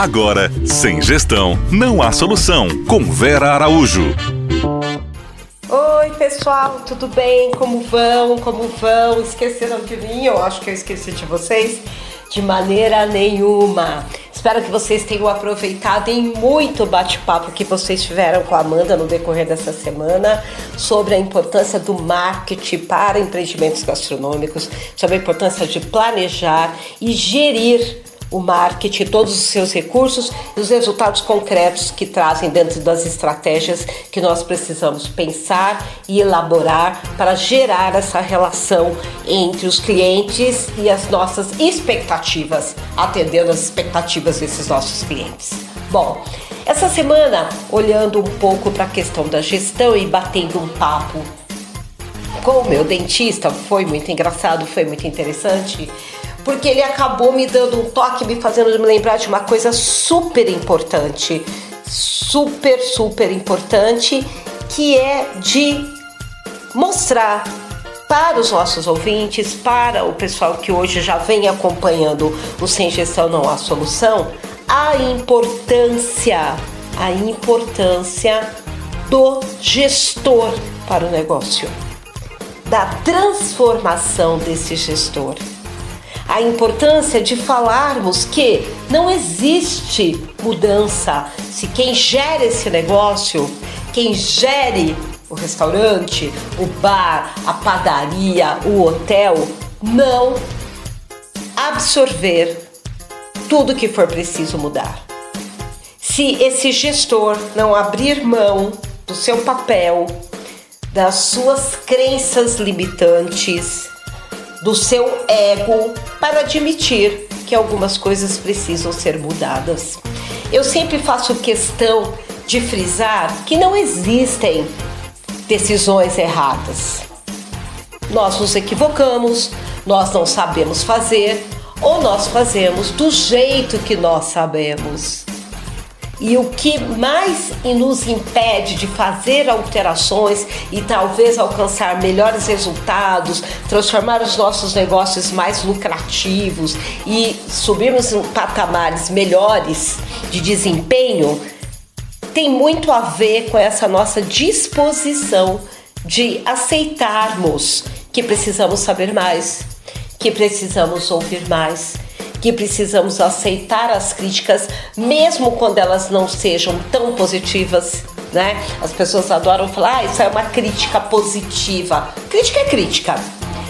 Agora, sem gestão, não há solução. Com Vera Araújo. Oi, pessoal, tudo bem? Como vão? Como vão? Esqueceram de mim? Eu acho que eu esqueci de vocês. De maneira nenhuma. Espero que vocês tenham aproveitado em muito bate-papo que vocês tiveram com a Amanda no decorrer dessa semana sobre a importância do marketing para empreendimentos gastronômicos, sobre a importância de planejar e gerir o marketing, todos os seus recursos e os resultados concretos que trazem dentro das estratégias que nós precisamos pensar e elaborar para gerar essa relação entre os clientes e as nossas expectativas, atendendo as expectativas desses nossos clientes. Bom, essa semana, olhando um pouco para a questão da gestão e batendo um papo com o meu dentista, foi muito engraçado, foi muito interessante porque ele acabou me dando um toque, me fazendo me lembrar de uma coisa super importante, super, super importante, que é de mostrar para os nossos ouvintes, para o pessoal que hoje já vem acompanhando o Sem Gestão Não Há Solução, a importância, a importância do gestor para o negócio, da transformação desse gestor a importância de falarmos que não existe mudança se quem gera esse negócio, quem gere o restaurante, o bar, a padaria, o hotel, não absorver tudo que for preciso mudar. Se esse gestor não abrir mão do seu papel, das suas crenças limitantes, do seu ego para admitir que algumas coisas precisam ser mudadas. Eu sempre faço questão de frisar que não existem decisões erradas. Nós nos equivocamos, nós não sabemos fazer ou nós fazemos do jeito que nós sabemos. E o que mais nos impede de fazer alterações e talvez alcançar melhores resultados, transformar os nossos negócios mais lucrativos e subirmos em patamares melhores de desempenho, tem muito a ver com essa nossa disposição de aceitarmos que precisamos saber mais, que precisamos ouvir mais que precisamos aceitar as críticas, mesmo quando elas não sejam tão positivas. Né? As pessoas adoram falar, ah, isso é uma crítica positiva. Crítica é crítica.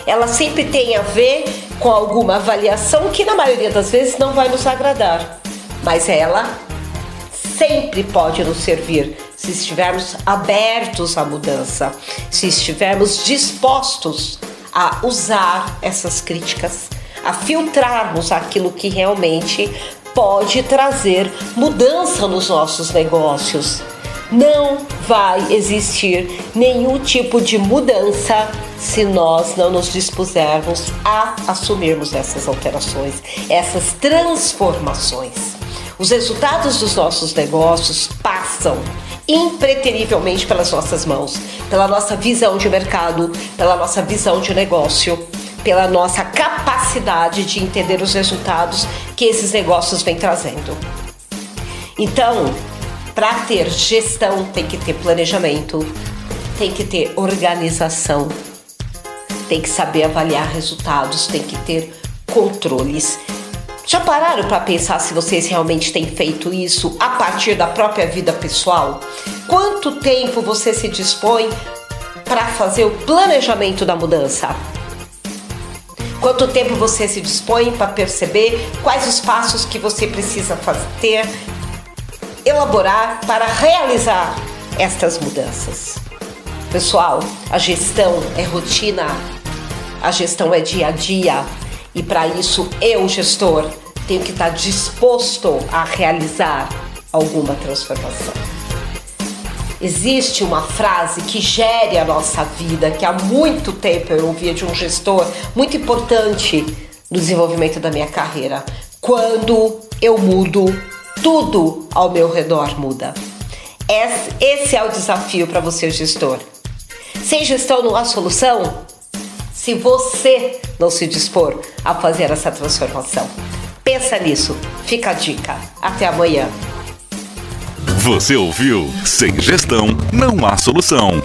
Ela sempre tem a ver com alguma avaliação que na maioria das vezes não vai nos agradar. Mas ela sempre pode nos servir se estivermos abertos à mudança, se estivermos dispostos a usar essas críticas a filtrarmos aquilo que realmente pode trazer mudança nos nossos negócios. Não vai existir nenhum tipo de mudança se nós não nos dispusermos a assumirmos essas alterações, essas transformações. Os resultados dos nossos negócios passam impreterivelmente pelas nossas mãos, pela nossa visão de mercado, pela nossa visão de negócio pela nossa capacidade de entender os resultados que esses negócios vêm trazendo. Então, para ter gestão, tem que ter planejamento, tem que ter organização, tem que saber avaliar resultados, tem que ter controles. Já pararam para pensar se vocês realmente têm feito isso a partir da própria vida pessoal? Quanto tempo você se dispõe para fazer o planejamento da mudança? Quanto tempo você se dispõe para perceber quais os passos que você precisa fazer, elaborar para realizar estas mudanças? Pessoal, a gestão é rotina, a gestão é dia a dia e para isso eu, gestor, tenho que estar disposto a realizar alguma transformação. Existe uma frase que gere a nossa vida, que há muito tempo eu ouvia de um gestor muito importante no desenvolvimento da minha carreira. Quando eu mudo, tudo ao meu redor muda. Esse é o desafio para você, gestor. Sem gestão não há solução se você não se dispor a fazer essa transformação. Pensa nisso. Fica a dica. Até amanhã. Você ouviu? Sem gestão, não há solução.